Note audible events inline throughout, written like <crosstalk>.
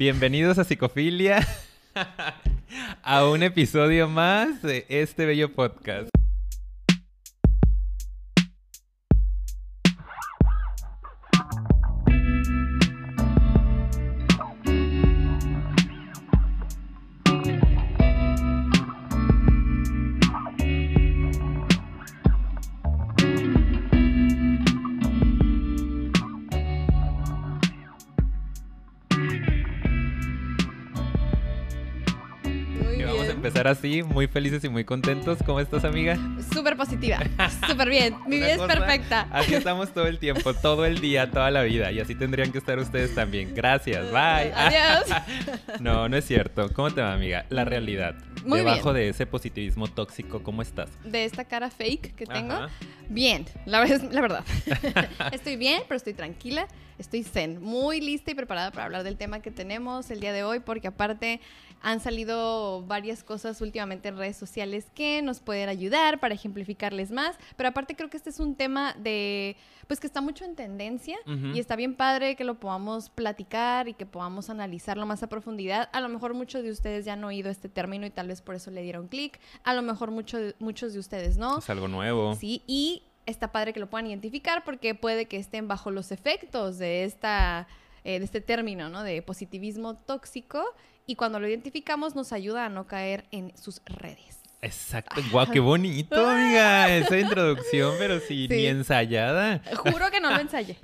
Bienvenidos a Psicofilia, <laughs> a un episodio más de este bello podcast. Así, muy felices y muy contentos. ¿Cómo estás, amiga? Súper positiva, <laughs> súper bien. Mi vida es perfecta. Así <laughs> estamos todo el tiempo, todo el día, toda la vida. Y así tendrían que estar ustedes también. Gracias, bye. <laughs> Adiós. no, no es cierto. ¿Cómo te va, amiga? La realidad. Muy Debajo de ese positivismo tóxico, ¿cómo estás? De esta cara fake que tengo. Bien, la, la verdad. estoy bien, pero estoy tranquila. Estoy zen, muy lista y preparada para hablar del tema que tenemos el día de hoy, porque aparte han salido varias cosas últimamente en redes sociales que nos pueden ayudar para ejemplificarles más, pero aparte creo que este es un tema de, pues que está mucho en tendencia y está bien padre que lo podamos platicar y que podamos analizarlo más a profundidad. A lo mejor muchos de ustedes ya han oído este término y tal vez por eso le dieron clic, a lo mejor muchos muchos de ustedes no. Es algo nuevo. Sí, y está padre que lo puedan identificar porque puede que estén bajo los efectos de esta eh, de este término, ¿no? De positivismo tóxico y cuando lo identificamos nos ayuda a no caer en sus redes. Exacto, guau, qué bonito, <laughs> amiga, esa introducción, pero sí, ni ensayada. Juro que no lo ensayé.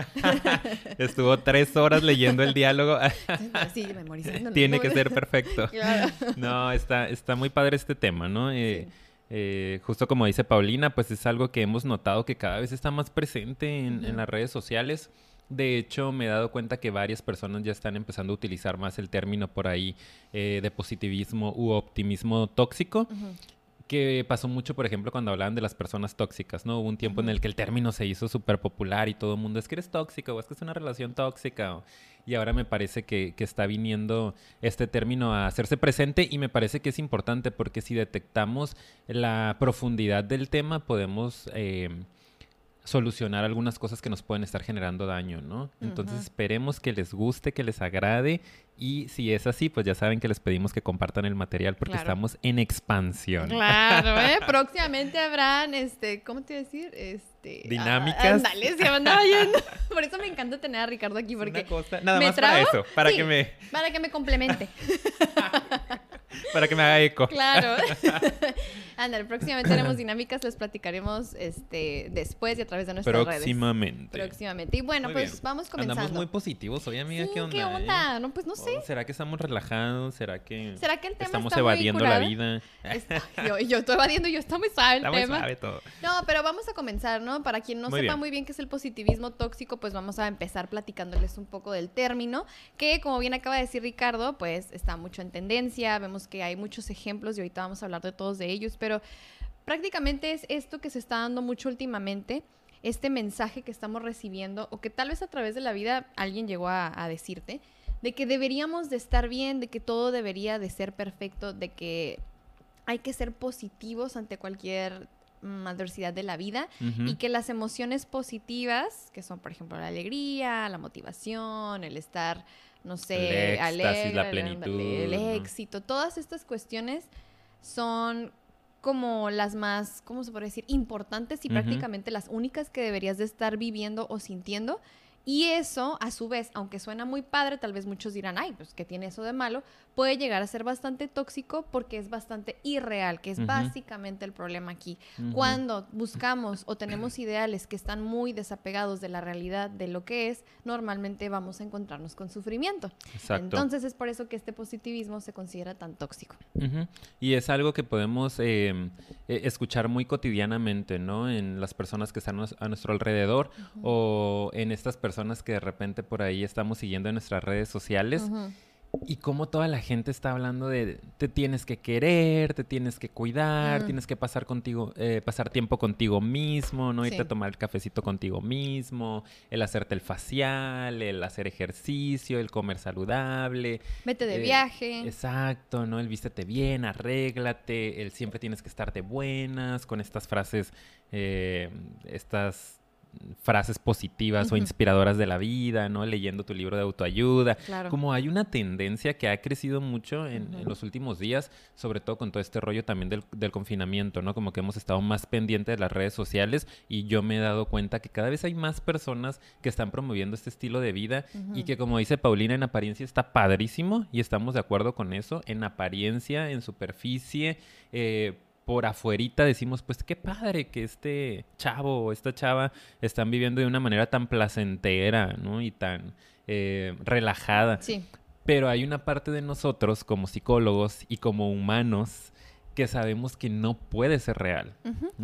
<laughs> Estuvo tres horas leyendo el diálogo. <laughs> sí, memorizando. Tiene que ser perfecto. No, está, está muy padre este tema, ¿no? Eh, eh, justo como dice Paulina, pues es algo que hemos notado que cada vez está más presente en las redes sociales. De hecho, me he dado cuenta que varias personas ya están empezando a utilizar más el término por ahí eh, de positivismo u optimismo tóxico. Que pasó mucho, por ejemplo, cuando hablaban de las personas tóxicas, ¿no? Hubo un tiempo en el que el término se hizo súper popular y todo el mundo es que eres tóxico o es que es una relación tóxica. Y ahora me parece que, está viniendo este término a hacerse presente y me parece que es importante porque si detectamos la profundidad del tema podemos... Eh, solucionar algunas cosas que nos pueden estar generando daño, ¿no? Entonces esperemos que les guste, que les agrade y si es así, pues ya saben que les pedimos que compartan el material porque estamos en expansión. Claro, ¿eh? <laughs> Próximamente habrán, este, ¿cómo te iba a decir? Este, ah, Dinámicas. Dale, se me andaba yendo. <laughs> Por eso me encanta tener a Ricardo aquí porque... Nada más para eso, para que me... Para que me complemente. <laughs> para que me haga eco. Claro. Ándale, próximamente tenemos <laughs> dinámicas, les platicaremos este, después y a través de nuestras redes. Próximamente. Próximamente. Y bueno, pues vamos comenzando. Andamos muy positivos hoy, amiga. ¿Qué onda? ¿Qué onda? No, pues no sé. Oh, ¿Será que estamos relajados? ¿Será que, ¿Será que el tema estamos evadiendo la vida? <laughs> yo, yo estoy evadiendo, yo estoy muy suave el está tema. Muy todo. No, pero vamos a comenzar, ¿no? Para quien no sepa muy bien qué es el positivismo tóxico, pues vamos a empezar platicándoles un poco del término, que como bien acaba de decir Ricardo, pues está mucho en tendencia. Vemos que hay muchos ejemplos y ahorita vamos a hablar de todos de ellos, pero prácticamente es esto que se está dando mucho últimamente, este mensaje que estamos recibiendo o que tal vez a través de la vida alguien llegó a, decirte, de que deberíamos de estar bien, de que todo debería de ser perfecto, de que hay que ser positivos ante cualquier adversidad de la vida y que las emociones positivas, que son por ejemplo la alegría, la motivación, el estar, no sé, alegre, la plenitud, el éxito, todas estas cuestiones son como las más, ¿cómo se puede decir? Importantes y prácticamente las únicas que deberías de estar viviendo o sintiendo. Y eso, a su vez, aunque suena muy padre, tal vez muchos dirán, ay, pues, ¿qué tiene eso de malo? Puede llegar a ser bastante tóxico porque es bastante irreal, que es básicamente el problema aquí. Cuando buscamos o tenemos ideales que están muy desapegados de la realidad de lo que es, normalmente vamos a encontrarnos con sufrimiento. Entonces es por eso que este positivismo se considera tan tóxico. Y es algo que podemos em, e, escuchar muy cotidianamente, ¿no? En las personas que están a nuestro alrededor o en estas personas que de repente por ahí estamos siguiendo en nuestras redes sociales. Y cómo toda la gente está hablando de te tienes que querer, te tienes que cuidar, tienes que pasar contigo, eh, pasar tiempo contigo mismo, no irte a tomar el cafecito contigo mismo, el hacerte el facial, el hacer ejercicio, el comer saludable. Vete de eh, viaje. Exacto, ¿no? El vístete bien, arréglate, el siempre tienes que estar de buenas, con estas frases, eh, estas frases positivas o inspiradoras de la vida, ¿no? Leyendo tu libro de autoayuda. Claro. Como hay una tendencia que ha crecido mucho en, los últimos días, sobre todo con todo este rollo también del, del, confinamiento, ¿no? Como que hemos estado más pendientes de las redes sociales y yo me he dado cuenta que cada vez hay más personas que están promoviendo este estilo de vida y que como dice Paulina, en apariencia está padrísimo y estamos de acuerdo con eso, en apariencia, en superficie, eh, por afuerita decimos, pues qué padre que este chavo o esta chava están viviendo de una manera tan placentera, ¿no? Y tan eh, relajada. Sí. Pero hay una parte de nosotros como psicólogos y como humanos que sabemos que no puede ser real.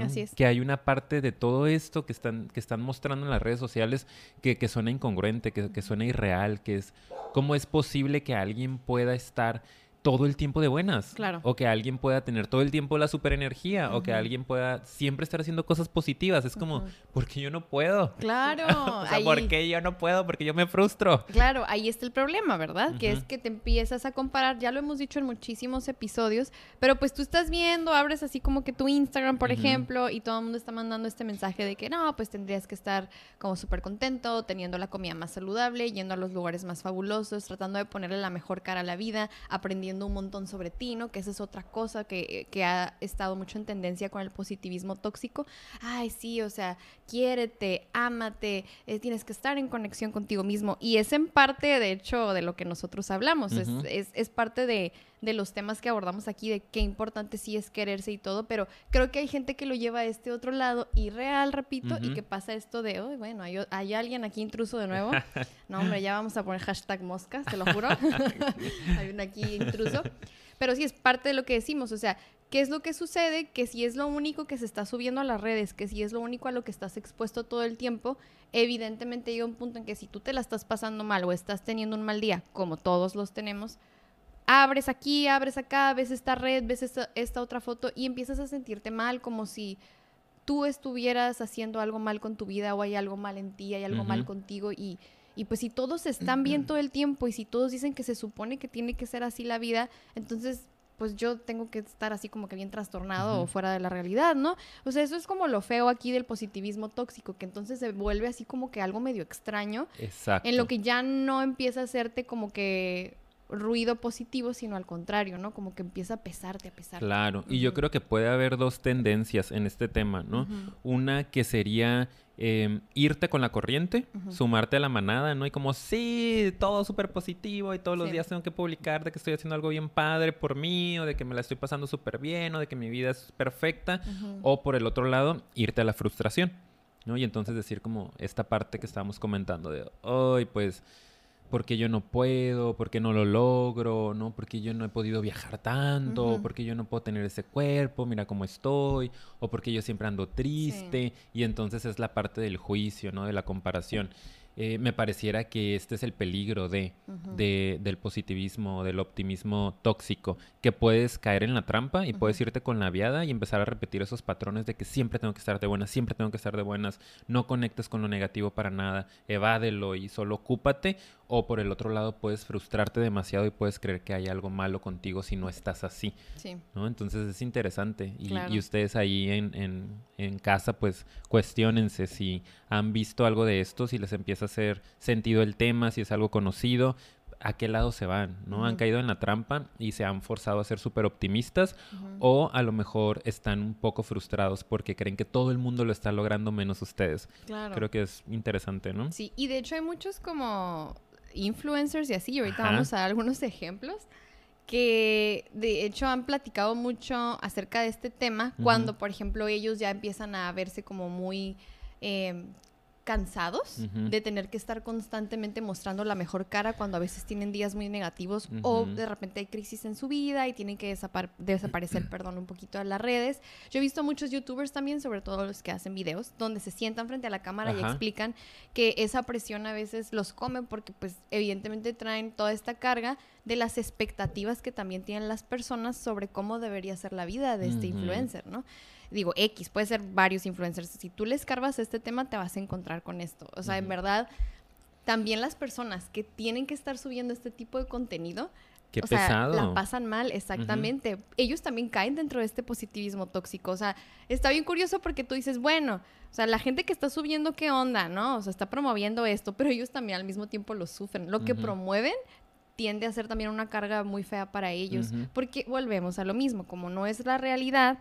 Así es. Que hay una parte de todo esto que están, que están mostrando en las redes sociales que, que suena incongruente, que, que suena irreal, que es cómo es posible que alguien pueda estar todo el tiempo de buenas. Claro. O que alguien pueda tener todo el tiempo la superenergía. energía O que alguien pueda siempre estar haciendo cosas positivas. Es como, ¿por qué yo no puedo? Claro. <laughs> o sea, ¿por qué yo no puedo? Porque yo me frustro. Claro, ahí está el problema, ¿verdad? Que es que te empiezas a comparar. Ya lo hemos dicho en muchísimos episodios. Pero pues tú estás viendo, abres así como que tu Instagram, por ejemplo, y todo el mundo está mandando este mensaje de que no, pues tendrías que estar como súper contento, teniendo la comida más saludable, yendo a los lugares más fabulosos, tratando de ponerle la mejor cara a la vida, aprendiendo un montón sobre ti, ¿no? Que esa es otra cosa que, que ha estado mucho en tendencia con el positivismo tóxico. Ay, sí, o sea, quiérete, ámate, eh, tienes que estar en conexión contigo mismo. Y es en parte, de hecho, de lo que nosotros hablamos. es, es, es parte de de los temas que abordamos aquí, de qué importante sí es quererse y todo, pero creo que hay gente que lo lleva a este otro lado irreal, repito, y que pasa esto de, oh, bueno, hay, hay, alguien aquí intruso de nuevo. <laughs> No, hombre, ya vamos a poner hashtag moscas, te lo juro. <laughs> <laughs> hay un aquí intruso. Pero sí es parte de lo que decimos, o sea, ¿qué es lo que sucede? Que si es lo único que se está subiendo a las redes, que si es lo único a lo que estás expuesto todo el tiempo, evidentemente llega un punto en que si tú te la estás pasando mal o estás teniendo un mal día, como todos los tenemos, abres aquí, abres acá, ves esta red, ves esta, otra foto y empiezas a sentirte mal, como si tú estuvieras haciendo algo mal con tu vida o hay algo mal en ti, hay algo mal contigo y, y pues si todos están bien todo el tiempo y si todos dicen que se supone que tiene que ser así la vida, entonces pues yo tengo que estar así como que bien trastornado o fuera de la realidad, ¿no? O sea, eso es como lo feo aquí del positivismo tóxico, que entonces se vuelve así como que algo medio extraño. Exacto. En lo que ya no empieza a hacerte como que ruido positivo, sino al contrario, ¿no? Como que empieza a pesarte, a pesarte. Claro, y yo creo que puede haber dos tendencias en este tema, ¿no? Una que sería em, irte con la corriente, sumarte a la manada, ¿no? Y como, sí, todo súper positivo y todos los días tengo que publicar de que estoy haciendo algo bien padre por mí, o de que me la estoy pasando súper bien, o de que mi vida es perfecta. O por el otro lado, irte a la frustración, ¿no? Y entonces decir como esta parte que estábamos comentando de, hoy pues porque yo no puedo, porque no lo logro, ¿no? Porque yo no he podido viajar tanto, porque yo no puedo tener ese cuerpo, mira cómo estoy, o porque yo siempre ando triste, y entonces es la parte del juicio, ¿no? De la comparación. Eh, me pareciera que este es el peligro de, del positivismo, del optimismo tóxico, que puedes caer en la trampa y puedes irte con la viada y empezar a repetir esos patrones de que siempre tengo que estar de buenas, siempre tengo que estar de buenas, no conectes con lo negativo para nada, evádelo y solo ocúpate, o por el otro lado puedes frustrarte demasiado y puedes creer que hay algo malo contigo si no estás así. Sí. ¿no? Entonces es interesante. Y, y ustedes ahí en, en, en, casa, pues cuestionense si han visto algo de esto, si les empieza a hacer sentido el tema, si es algo conocido, a qué lado se van, ¿no? Han caído en la trampa y se han forzado a ser súper optimistas o a lo mejor están un poco frustrados porque creen que todo el mundo lo está logrando menos ustedes. Claro. Creo que es interesante, ¿no? Sí, y de hecho hay muchos como influencers y así, ahorita vamos a dar algunos ejemplos, que de hecho han platicado mucho acerca de este tema cuando, por ejemplo, ellos ya empiezan a verse como muy... Eh, cansados de tener que estar constantemente mostrando la mejor cara cuando a veces tienen días muy negativos o de repente hay crisis en su vida y tienen que desaparecer, <clears throat> perdón, un poquito de las redes. Yo he visto muchos youtubers también, sobre todo los que hacen videos, donde se sientan frente a la cámara y explican que esa presión a veces los come porque pues evidentemente traen toda esta carga de las expectativas que también tienen las personas sobre cómo debería ser la vida de este influencer, ¿no? Digo, X, puede ser varios influencers. Si tú le escarbas este tema, te vas a encontrar con esto. O sea, en verdad, también las personas que tienen que estar subiendo este tipo de contenido Qué o pesado. Sea, la pasan mal, exactamente. Ellos también caen dentro de este positivismo tóxico. O sea, está bien curioso porque tú dices, bueno, o sea, la gente que está subiendo, ¿qué onda? ¿No? O sea, está promoviendo esto, pero ellos también al mismo tiempo lo sufren. Lo que promueven tiende a ser también una carga muy fea para ellos. Porque volvemos a lo mismo, como no es la realidad,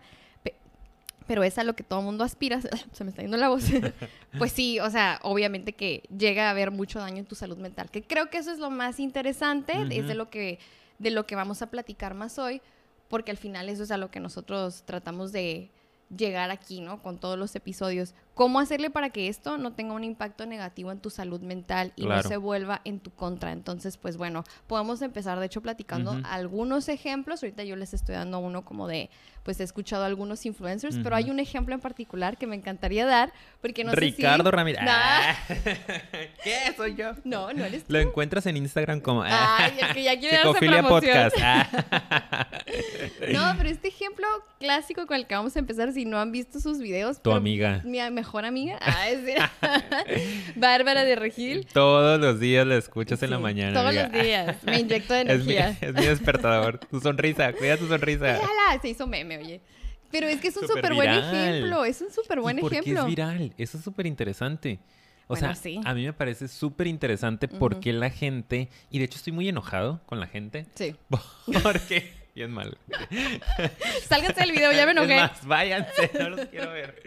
pero es a lo que todo el mundo aspira, <laughs> se me está yendo la voz, <laughs> pues sí, o sea, obviamente que llega a haber mucho daño en tu salud mental, que creo que eso es lo más interesante, es de lo, que, de lo que vamos a platicar más hoy, porque al final eso es a lo que nosotros tratamos de, llegar aquí, ¿no? Con todos los episodios. ¿Cómo hacerle para que esto no tenga un impacto negativo en tu salud mental y no se vuelva en tu contra? Entonces, pues bueno, podemos empezar, de hecho, platicando algunos ejemplos. Ahorita yo les estoy dando uno como de, pues he escuchado algunos influencers, pero hay un ejemplo en particular que me encantaría dar, porque no Ricardo sé si... Ramírez. Ah. <laughs> ¿Qué? Soy yo. No, no eres tú. Lo encuentras en Instagram como... Ay, <laughs> el que ya quiere darse Podcast. Ah. <laughs> no, pero este ejemplo clásico con el que vamos a empezar, si no han visto sus videos... Tu amiga. Mi mejor amiga. Ah, es <laughs> Bárbara de Regil. Todos los días la escuchas en la mañana. Todos los días. Me inyecto <laughs> de energía. Es mi, despertador. Tu sonrisa. Cuida tu sonrisa. Se hizo meme, oye. Pero es que es un súper buen ejemplo. Es un súper buen ejemplo. Porque es viral. Eso es súper interesante. O sea, a mí me parece súper interesante porque la gente, y de hecho estoy muy enojado con la gente. Sí. <laughs> Porque Bien mal. <laughs> Sálganse del video, ya me <laughs> enojé. Es más, váyanse, no los quiero ver.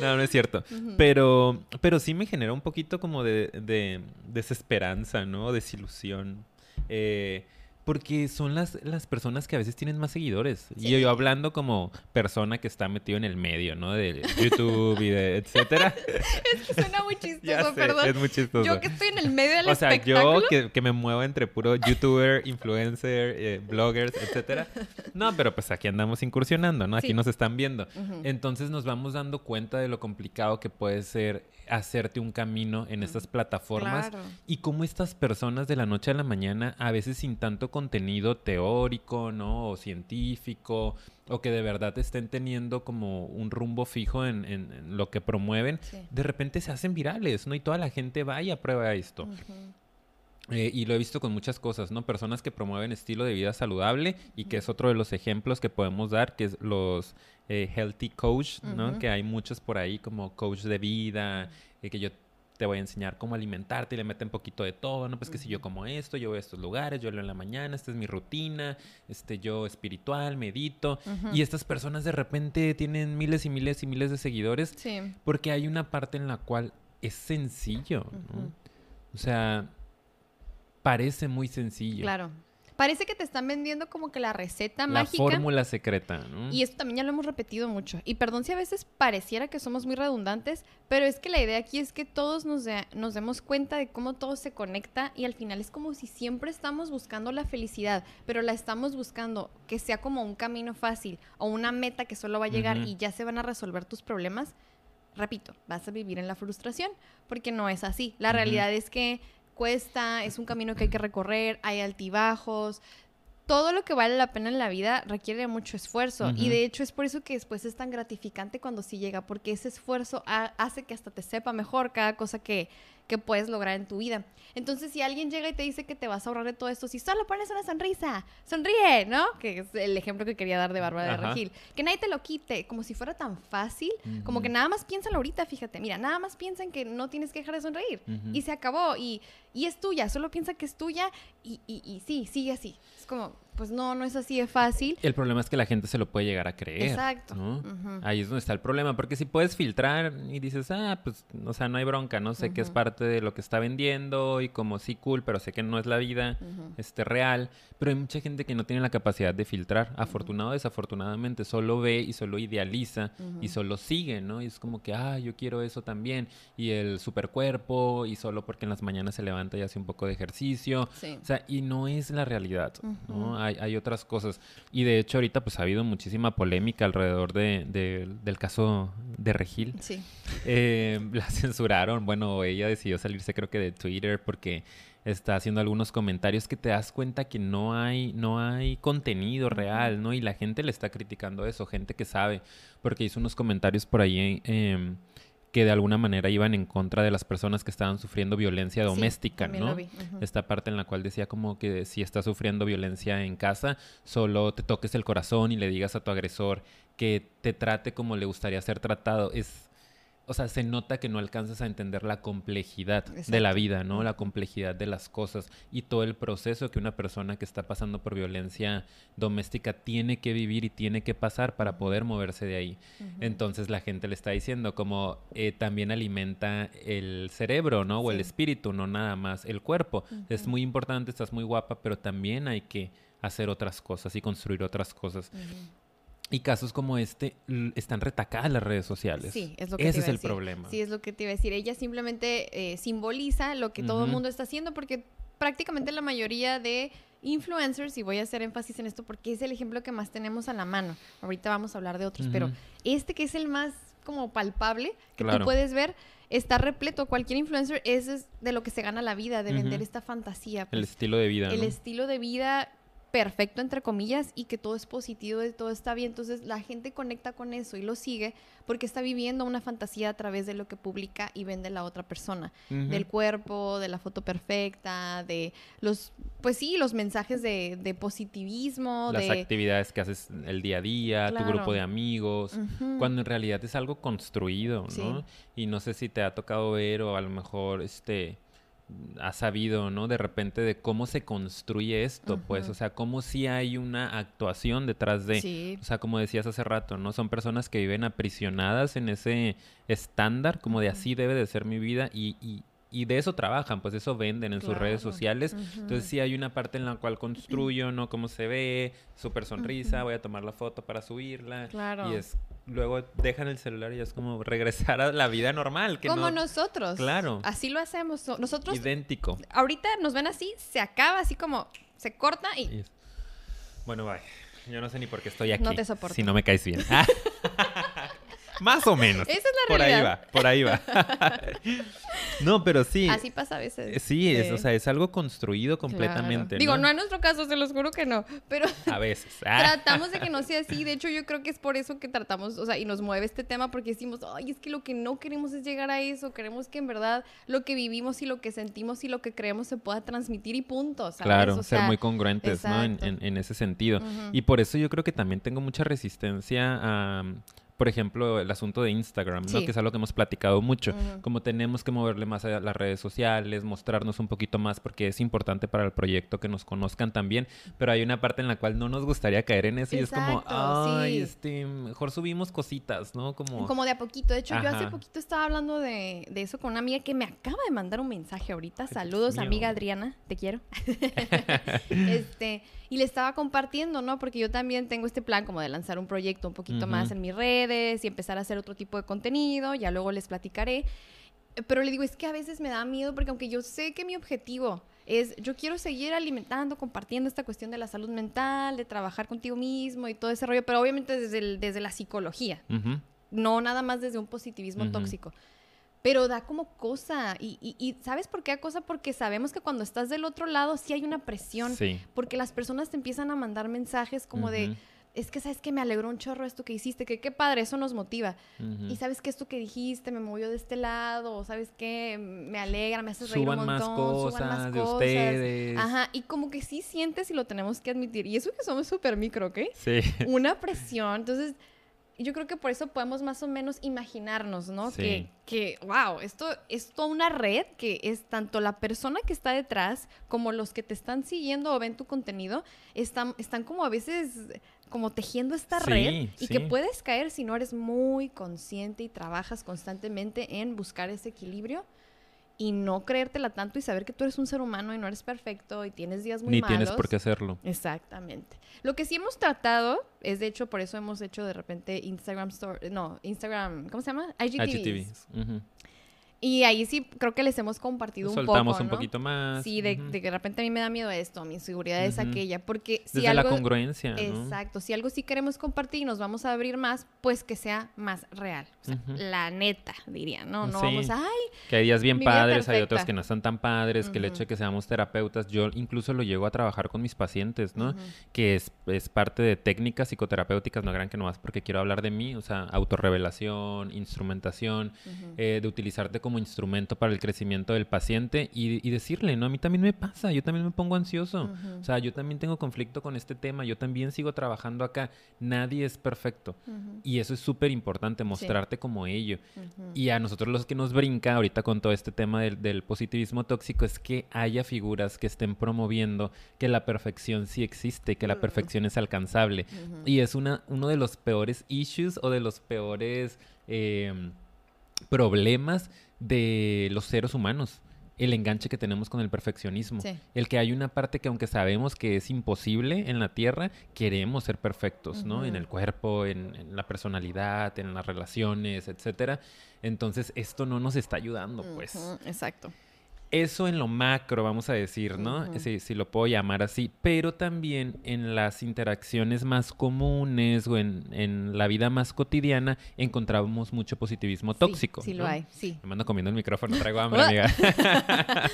No, no es cierto. pero, pero sí me genera un poquito como de, de desesperanza, ¿no? Desilusión. Eh, porque son las, las personas que a veces tienen más seguidores. Y yo, hablando como persona que está metido en el medio, ¿no? De YouTube y de etcétera. <laughs> es que suena muy chistoso, perdón. Es muy chistoso. Yo que estoy en el medio del O sea, yo que, que, me muevo entre puro youtuber, influencer, eh, bloggers, etcétera. No, pero pues aquí andamos incursionando, ¿no? Aquí nos están viendo. Entonces nos vamos dando cuenta de lo complicado que puede ser hacerte un camino en estas plataformas y cómo estas personas de la noche a la mañana, a veces sin tanto contenido teórico, ¿no? O científico, o que de verdad estén teniendo como un rumbo fijo en, lo que promueven, de repente se hacen virales, ¿no? Y toda la gente va y aprueba esto. Eh, y lo he visto con muchas cosas, ¿no? Personas que promueven estilo de vida saludable y que es otro de los ejemplos que podemos dar, que es los eh, healthy coach, ¿no? Que hay muchos por ahí como coach de vida, eh, que yo te voy a enseñar cómo alimentarte y le meten un poquito de todo, ¿no? Pues que si yo como esto, yo voy a estos lugares, yo leo en la mañana, esta es mi rutina, este, yo espiritual, medito. Y estas personas de repente tienen miles y miles y miles de seguidores porque hay una parte en la cual es sencillo, ¿no? O sea, parece muy sencillo. Claro. Parece que te están vendiendo como que la receta mágica. La fórmula secreta, ¿no? Y esto también ya lo hemos repetido mucho. Y perdón si a veces pareciera que somos muy redundantes, pero es que la idea aquí es que todos nos, nos demos cuenta de cómo todo se conecta y al final es como si siempre estamos buscando la felicidad, pero la estamos buscando que sea como un camino fácil o una meta que solo va a llegar y ya se van a resolver tus problemas. Repito, vas a vivir en la frustración porque no es así. La realidad es que cuesta, es un camino que hay que recorrer, hay altibajos. Todo lo que vale la pena en la vida requiere mucho esfuerzo y de hecho es por eso que después es tan gratificante cuando sí llega, porque ese esfuerzo hace que hasta te sepa mejor cada cosa que, que puedes lograr en tu vida. Entonces, si alguien llega y te dice que te vas a ahorrar de todo esto, si solo pones una sonrisa, sonríe, ¿no? Que es el ejemplo que quería dar de Bárbara de Regil. Que nadie te lo quite, como si fuera tan fácil, como que nada más piénsalo ahorita, fíjate. Mira, nada más piensa en que no tienes que dejar de sonreír. Y se acabó. Y, y, es tuya, solo piensa que es tuya y, y, y sí, sigue así. Es como, pues no, no es así de fácil. El problema es que la gente se lo puede llegar a creer. Exacto. Ahí es donde está el problema, porque si puedes filtrar y dices, ah, pues, o sea, no hay bronca, no sé qué es parte de lo que está vendiendo y como sí cool, pero sé que no es la vida este, real, pero hay mucha gente que no tiene la capacidad de filtrar, afortunado o desafortunadamente, solo ve y solo idealiza y solo sigue, ¿no? Y es como que, ah, yo quiero eso también, y el supercuerpo, y solo porque en las mañanas se levanta y hace un poco de ejercicio, o sea, y no es la realidad, ¿no? Hay, otras cosas. Y de hecho ahorita pues ha habido muchísima polémica alrededor de, del caso de Regil. Sí. Eh, <laughs> la censuraron, bueno, ella decidió salirse creo que de Twitter porque está haciendo algunos comentarios que te das cuenta que no hay, no hay contenido real, ¿no? Y la gente le está criticando eso, gente que sabe, porque hizo unos comentarios por ahí em, que de alguna manera iban en contra de las personas que estaban sufriendo violencia doméstica, ¿no? Esta parte en la cual decía como que si estás sufriendo violencia en casa, solo te toques el corazón y le digas a tu agresor que te trate como le gustaría ser tratado. Es o sea, se nota que no alcanzas a entender la complejidad de la vida, ¿no? La complejidad de las cosas y todo el proceso que una persona que está pasando por violencia doméstica tiene que vivir y tiene que pasar para poder moverse de ahí. Entonces la gente le está diciendo como eh, también alimenta el cerebro, ¿no? O el espíritu, no nada más el cuerpo. Es muy importante, estás muy guapa, pero también hay que hacer otras cosas y construir otras cosas. Y casos como este están retacadas las redes sociales. Sí, es lo que Ese es el problema. Sí, es lo que te iba a decir. Ella simplemente eh, simboliza lo que todo el mundo está haciendo porque prácticamente la mayoría de influencers, y voy a hacer énfasis en esto porque es el ejemplo que más tenemos a la mano. Ahorita vamos a hablar de otros, pero este que es el más como palpable, que tú puedes ver, está repleto. Cualquier influencer, es de lo que se gana la vida, de vender esta fantasía. el pues. estilo de vida. El estilo de vida perfecto, entre comillas, y que todo es positivo y todo está bien. Entonces la gente conecta con eso y lo sigue porque está viviendo una fantasía a través de lo que publica y vende la otra persona. Del cuerpo, de la foto perfecta, de los, pues sí, los mensajes de, positivismo. Las actividades que haces el día a día, tu grupo de amigos, cuando en realidad es algo construido, ¿no? Y no sé si te ha tocado ver o a lo mejor este ha sabido, ¿no? De repente de cómo se construye esto, pues, o sea, cómo si hay una actuación detrás de, o sea, como decías hace rato, ¿no? Son personas que viven aprisionadas en ese estándar, como de así debe de ser mi vida y, y, y de eso trabajan, pues eso venden en sus redes sociales. Entonces sí hay una parte en la cual construyo, ¿no? Cómo se ve, súper sonrisa, voy a tomar la foto para subirla. Claro. Y es luego dejan el celular y es como regresar a la vida normal. Que como nosotros. Claro. Así lo hacemos. Nosotros. Idéntico. Ahorita nos ven así, se acaba así como se corta y. Bueno, bye. Yo no sé ni por qué estoy aquí. No te soporto. Si no me caes bien. <laughs> Más o menos. Esa es la realidad. Por ahí va, por ahí va. <laughs> no, pero sí. Así pasa a veces. Eh, sí, Es, o sea, es algo construido completamente. Digo, no en nuestro caso, se los juro que no, pero... A veces. <laughs> Ah. Tratamos de que no sea así. De hecho, yo creo que es por eso que tratamos, o sea, y nos mueve este tema porque decimos, ay, es que lo que no queremos es llegar a eso. Queremos que en verdad lo que vivimos y lo que sentimos y lo que creemos se pueda transmitir y punto, ¿sabes? Claro, ser muy congruentes, ¿no? En, ese sentido. Y por eso yo creo que también tengo mucha resistencia a por ejemplo, el asunto de Instagram, ¿no? Que es algo que hemos platicado mucho. Como tenemos que moverle más a las redes sociales, mostrarnos un poquito más, porque es importante para el proyecto que nos conozcan también. Pero hay una parte en la cual no nos gustaría caer en eso y es como, ay, este, mejor subimos cositas, ¿no? Como, como de a poquito. De hecho, yo hace poquito estaba hablando de, de, eso con una amiga que me acaba de mandar un mensaje ahorita. Saludos, amiga Adriana, te quiero. <laughs> <laughs> este y le estaba compartiendo, ¿no? Porque yo también tengo este plan como de lanzar un proyecto un poquito más en mis redes y empezar a hacer otro tipo de contenido, ya luego les platicaré. Pero le digo, es que a veces me da miedo porque aunque yo sé que mi objetivo es, yo quiero seguir alimentando, compartiendo esta cuestión de la salud mental, de trabajar contigo mismo y todo ese rollo, pero obviamente desde, desde la psicología, no nada más desde un positivismo tóxico pero da como cosa. Y, y, ¿sabes por qué da cosa? Porque sabemos que cuando estás del otro lado sí hay una presión. Porque las personas te empiezan a mandar mensajes como de, es que sabes que me alegró un chorro esto que hiciste, que qué padre, eso nos motiva. Y sabes que esto que dijiste me movió de este lado, o sabes que me alegra, me hace reír un montón, más cosas, suban más de cosas. ustedes. Ajá, y como que sí sientes y lo tenemos que admitir. Y eso que somos súper micro, ¿ok? Sí. <laughs> Una presión. Entonces, yo creo que por eso podemos más o menos imaginarnos, ¿no? Que, que, wow, esto es toda una red que es tanto la persona que está detrás como los que te están siguiendo o ven tu contenido, están, están como a veces como tejiendo esta red y que puedes caer si no eres muy consciente y trabajas constantemente en buscar ese equilibrio y no creértela tanto y saber que tú eres un ser humano y no eres perfecto y tienes días muy Ni malos. Ni tienes por qué hacerlo. Exactamente. Lo que sí hemos tratado es, de hecho, por eso hemos hecho de repente Instagram Store, no, Instagram, ¿cómo se llama? IGTVs. Y ahí sí creo que les hemos compartido un poco. Soltamos un poquito más. Sí, de, que de repente a mí me da miedo esto, mi inseguridad es aquella. Porque si Desde la congruencia. Exacto. Si algo sí queremos compartir y nos vamos a abrir más, pues que sea más real. O sea, la neta, diría, ¿no? No vamos a. Ay, que hay días bien padres, hay otros que no están tan padres, que el hecho de que seamos terapeutas, yo incluso lo llego a trabajar con mis pacientes, ¿no? Que es, es, parte de técnicas psicoterapéuticas, no crean que no más porque quiero hablar de mí, o sea, autorrevelación, instrumentación, eh, de utilizarte como instrumento para el crecimiento del paciente y, decirle, no, a mí también me pasa, yo también me pongo ansioso, o sea, yo también tengo conflicto con este tema, yo también sigo trabajando acá, nadie es perfecto. Y eso es súper importante, mostrarte como ello. Y a nosotros los que nos brinca ahorita con todo este tema del, positivismo tóxico es que haya figuras que estén promoviendo que la perfección sí existe, que la perfección es alcanzable. Y es una, uno de los peores issues o de los peores em, problemas de los seres humanos el enganche que tenemos con el perfeccionismo. El que hay una parte que aunque sabemos que es imposible en la Tierra, queremos ser perfectos, ¿no? En el cuerpo, en, la personalidad, en las relaciones, etcétera. Entonces, esto no nos está ayudando, pues. Exacto. Eso en lo macro, vamos a decir, ¿no? si, lo puedo llamar así, pero también en las interacciones más comunes o en, la vida más cotidiana encontramos mucho positivismo tóxico. Sí, lo hay, sí. Me mando comiendo el micrófono, traigo <laughs> hambre, amiga. <laughs>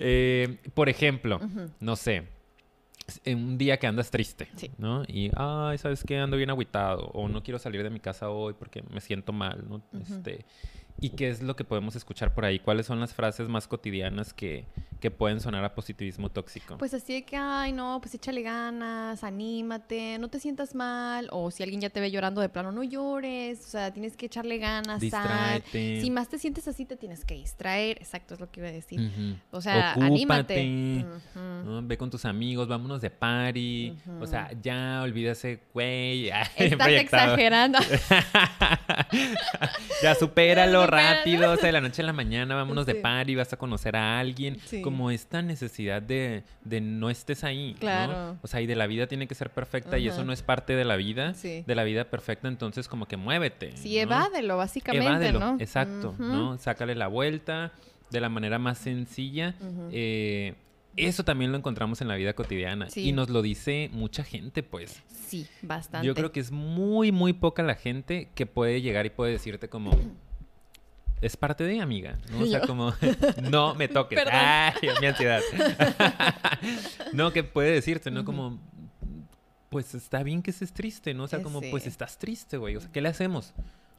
Eh, por ejemplo, no sé, en un día que andas triste, ¿no? Y, ay, ¿sabes qué? Ando bien agüitado o no quiero salir de mi casa hoy porque me siento mal, ¿no? Este ¿Y qué es lo que podemos escuchar por ahí? ¿Cuáles son las frases más cotidianas que, que pueden sonar a positivismo tóxico? Pues así de que, ay, no, pues échale ganas, anímate, no te sientas mal. O si alguien ya te ve llorando de plano, no llores. O sea, tienes que echarle ganas, Distráete. Si más te sientes así, te tienes que distraer. Exacto, es lo que iba a decir. O sea, anímate. Ve con tus amigos, vámonos de party. O sea, ya olvídase, güey. <laughs> Estás exagerando. <laughs> ya supéralo rápido, o sea, de la noche a la mañana, vámonos de party, vas a conocer a alguien. Como esta necesidad de, de no estés ahí. Claro. O sea, y de la vida tiene que ser perfecta y eso no es parte de la vida, de la vida perfecta, entonces como que muévete. Sí, evádelo, básicamente, evádelo, ¿no? Exacto, ¿no? Sácale la vuelta de la manera más sencilla. Eh, eso también lo encontramos en la vida cotidiana y nos lo dice mucha gente, pues. Sí, bastante. Yo creo que es muy, muy poca la gente que puede llegar y puede decirte como, es parte de amiga, ¿no? O sea, como, <laughs> no me toques. Ay, mi ansiedad. <laughs> no, que puede decirte, ¿no? Como, pues está bien que estés triste, ¿no? O sea, como, pues estás triste, güey. O sea, ¿qué le hacemos?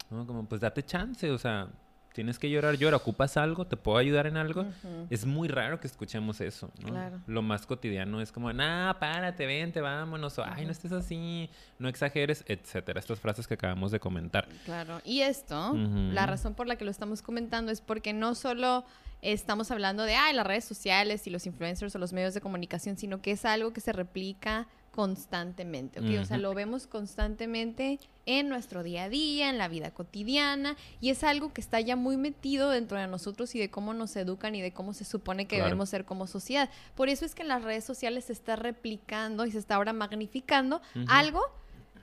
¿No? Como, pues date chance, o sea, tienes que llorar, llora, ocupas algo, te puedo ayudar en algo. Es muy raro que escuchemos eso, ¿no? Claro. Lo más cotidiano es como, nah, párate, vente, vámonos, o, ay, no estés así, no exageres, etcétera. Estas frases que acabamos de comentar. Claro, y esto, la razón por la que lo estamos comentando es porque no solo estamos hablando de, ay, las redes sociales y los influencers o los medios de comunicación, sino que es algo que se replica constantemente, ¿ok? O sea, lo vemos constantemente en nuestro día a día, en la vida cotidiana, y es algo que está ya muy metido dentro de nosotros y de cómo nos educan y de cómo se supone que debemos ser como sociedad. Por eso es que en las redes sociales se está replicando y se está ahora magnificando algo,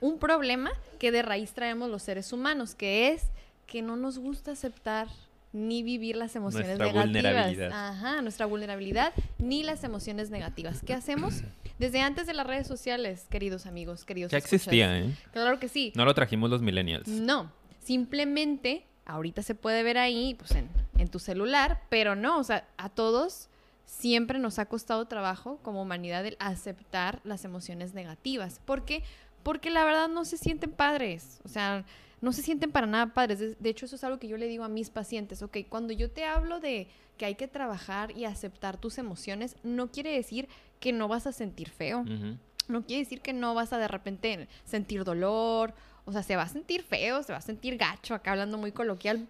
un problema que de raíz traemos los seres humanos, que es que no nos gusta aceptar ni vivir las emociones nuestra Vulnerabilidad. Ajá, nuestra vulnerabilidad, ni las emociones negativas. ¿Qué hacemos? <clears throat> Desde antes de las redes sociales, queridos amigos, queridos Ya existía, ¿eh? Claro que sí. No lo trajimos los millennials. No, simplemente ahorita se puede ver ahí, pues en, en tu celular, pero no, o sea, a todos siempre nos ha costado trabajo como humanidad el aceptar las emociones negativas. ¿Por qué? Porque la verdad no se sienten padres. O sea, no se sienten para nada padres. De, hecho, eso es algo que yo le digo a mis pacientes, ok, cuando yo te hablo de que hay que trabajar y aceptar tus emociones, no quiere decir que no vas a sentir feo. No quiere decir que no vas a de repente sentir dolor, o sea, se va a sentir feo, se va a sentir gacho, acá hablando muy coloquial,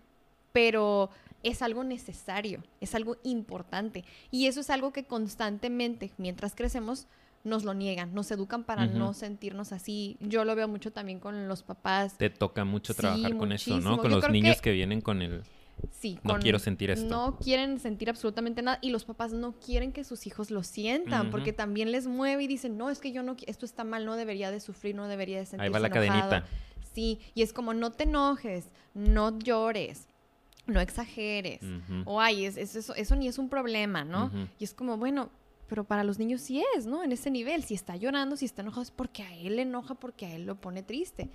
pero es algo necesario, es algo importante. Y eso es algo que constantemente, mientras crecemos, nos lo niegan, nos educan para no sentirnos así. Yo lo veo mucho también con los papás. Te toca mucho trabajar con eso, ¿no? Con los niños que... vienen con el... Sí, no quiero sentir esto. No quieren sentir absolutamente nada y los papás no quieren que sus hijos lo sientan porque también les mueve y dicen, no, es que yo no, esto está mal, no debería de sufrir, no debería de sentirse Ahí va la cadenita. Sí, y es como, no te enojes, no llores, no exageres. O ay, eso, eso, ni es un problema, ¿no? Y es como, bueno, pero para los niños sí es, ¿no? En ese nivel, si está llorando, si está enojado, es porque a él le enoja, porque a él lo pone triste.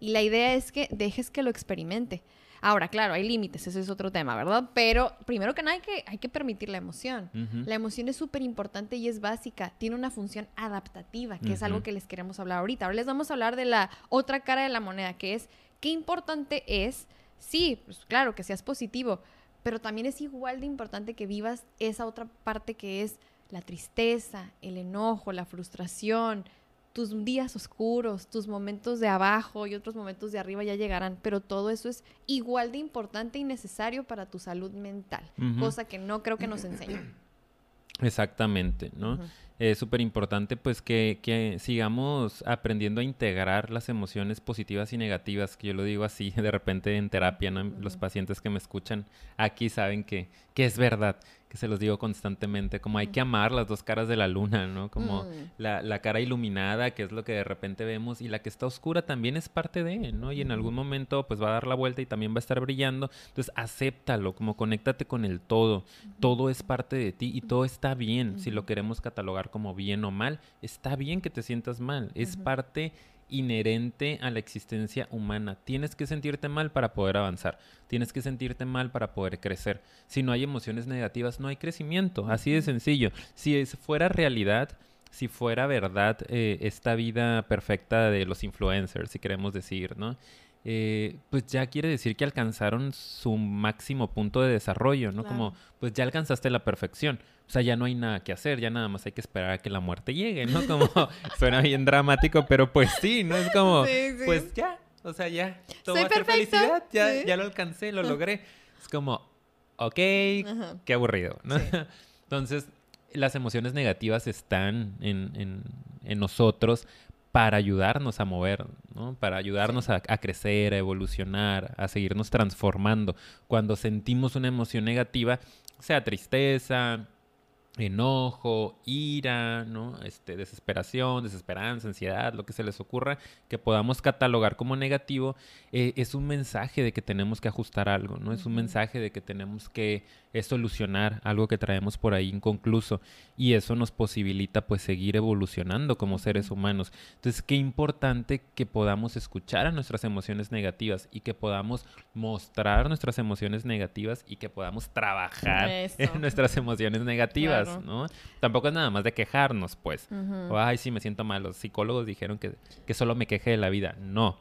Y la idea es que dejes que lo experimente. Ahora, claro, hay límites, ese es otro tema, ¿verdad? Pero primero que nada hay que, hay que permitir la emoción. La emoción es súper importante y es básica. Tiene una función adaptativa, que es algo que les queremos hablar ahorita. Ahora les vamos a hablar de la otra cara de la moneda, que es qué importante es, sí, pues claro, que seas positivo, pero también es igual de importante que vivas esa otra parte que es la tristeza, el enojo, la frustración, tus días oscuros, tus momentos de abajo y otros momentos de arriba ya llegarán, pero todo eso es igual de importante y necesario para tu salud mental, cosa que no creo que nos enseñen. <clears throat> Exactamente, ¿no? es súper importante pues que, que, sigamos aprendiendo a integrar las emociones positivas y negativas, que yo lo digo así <laughs> de repente en terapia, ¿no? Los pacientes que me escuchan aquí saben que, que es verdad, que se los digo constantemente, como hay que amar las dos caras de la luna, ¿no? Como mm. la, la, cara iluminada, que es lo que de repente vemos, y la que está oscura también es parte de, ¿no? Y en algún momento pues va a dar la vuelta y también va a estar brillando. Entonces, acéptalo, como conéctate con el todo. Todo es parte de ti y todo está bien. Si lo queremos catalogar como bien o mal, está bien que te sientas mal. Es parte inherente a la existencia humana. Tienes que sentirte mal para poder avanzar. Tienes que sentirte mal para poder crecer. Si no hay emociones negativas, no hay crecimiento. Así de sencillo. Si fuera realidad, si fuera verdad eh, esta vida perfecta de los influencers, si queremos decir, ¿no? Eh, pues ya quiere decir que alcanzaron su máximo punto de desarrollo, ¿no? Como, pues ya alcanzaste la perfección. O sea, ya no hay nada que hacer, ya nada más hay que esperar a que la muerte llegue, ¿no? Como <laughs> suena bien dramático, pero pues sí, ¿no? Es como, pues ya, o sea, ya, todo va a ser felicidad, ya, ya lo alcancé, lo logré. Es como, ok, qué aburrido, ¿no? <laughs> Entonces, las emociones negativas están en, en, en nosotros para ayudarnos a mover, ¿no? para ayudarnos a, crecer, a evolucionar, a seguirnos transformando. Cuando sentimos una emoción negativa, sea tristeza, enojo, ira, ¿no? Este, desesperación, desesperanza, ansiedad, lo que se les ocurra, que podamos catalogar como negativo, eh, es un mensaje de que tenemos que ajustar algo, ¿no? Es un mensaje de que tenemos que solucionar algo que traemos por ahí inconcluso y eso nos posibilita pues seguir evolucionando como seres humanos. Entonces, qué importante que podamos escuchar a nuestras emociones negativas y que podamos mostrar nuestras emociones negativas y que podamos trabajar en nuestras emociones negativas. ¿No? Tampoco es nada más de quejarnos, pues. ay, sí, me siento mal. Los psicólogos dijeron que, que solo me queje de la vida. No,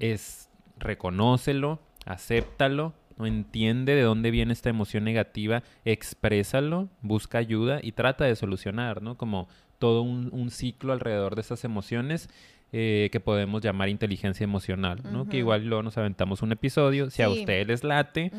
es reconócelo, acéptalo, no entiende de dónde viene esta emoción negativa, exprésalo, busca ayuda y trata de solucionar, ¿no? Como todo un, un ciclo alrededor de esas emociones eh, que podemos llamar inteligencia emocional, ¿no? Que igual luego nos aventamos un episodio. Si a ustedes les late,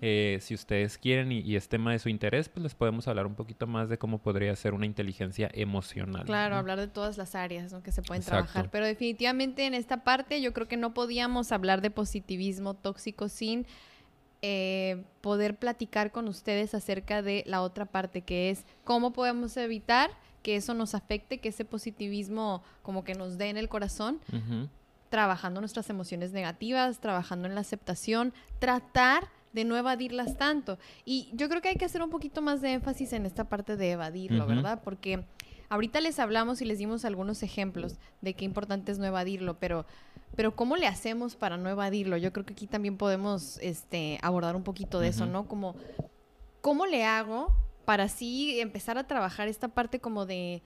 eh, si ustedes quieren y, es tema de su interés, pues les podemos hablar un poquito más de cómo podría ser una inteligencia emocional. Claro, hablar de todas las áreas que se pueden trabajar. Pero definitivamente en esta parte yo creo que no podíamos hablar de positivismo tóxico sin... Eh, poder platicar con ustedes acerca de la otra parte que es cómo podemos evitar que eso nos afecte, que ese positivismo como que nos dé en el corazón, trabajando nuestras emociones negativas, trabajando en la aceptación, tratar de no evadirlas tanto. Y yo creo que hay que hacer un poquito más de énfasis en esta parte de evadirlo, ¿verdad? Porque ahorita les hablamos y les dimos algunos ejemplos de qué importante es no evadirlo, pero, pero ¿cómo le hacemos para no evadirlo? Yo creo que aquí también podemos este, abordar un poquito de eso, ¿no? Como, ¿cómo le hago para así empezar a trabajar esta parte como de,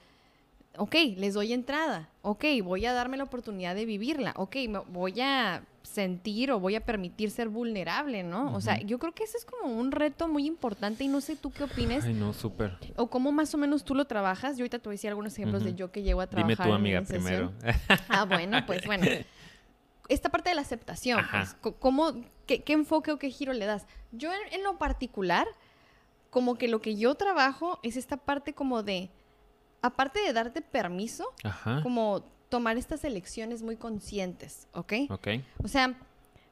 ok, les doy entrada, ok, voy a darme la oportunidad de vivirla, ok, voy a sentir o voy a permitir ser vulnerable, ¿no? O sea, yo creo que ese es como un reto muy importante y no sé tú qué opines. Ay, no, súper. O cómo más o menos tú lo trabajas. Yo ahorita te voy a decir algunos ejemplos de yo que llego a trabajar. Dime tu amiga, primero. Ah, bueno, pues bueno. <laughs> Esta parte de la aceptación, pues, ¿cómo, qué, enfoque o qué giro le das? Yo en lo particular como que lo que yo trabajo es esta parte como de, aparte de darte permiso, como tomar estas elecciones muy conscientes, ¿ok? Ok. O sea,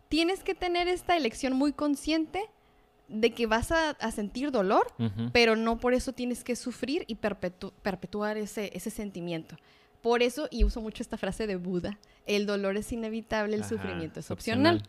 tienes que tener esta elección muy consciente de que vas a, sentir dolor, pero no por eso tienes que sufrir y perpetuar ese, ese sentimiento. Por eso, y uso mucho esta frase de Buda, el dolor es inevitable, el sufrimiento es opcional.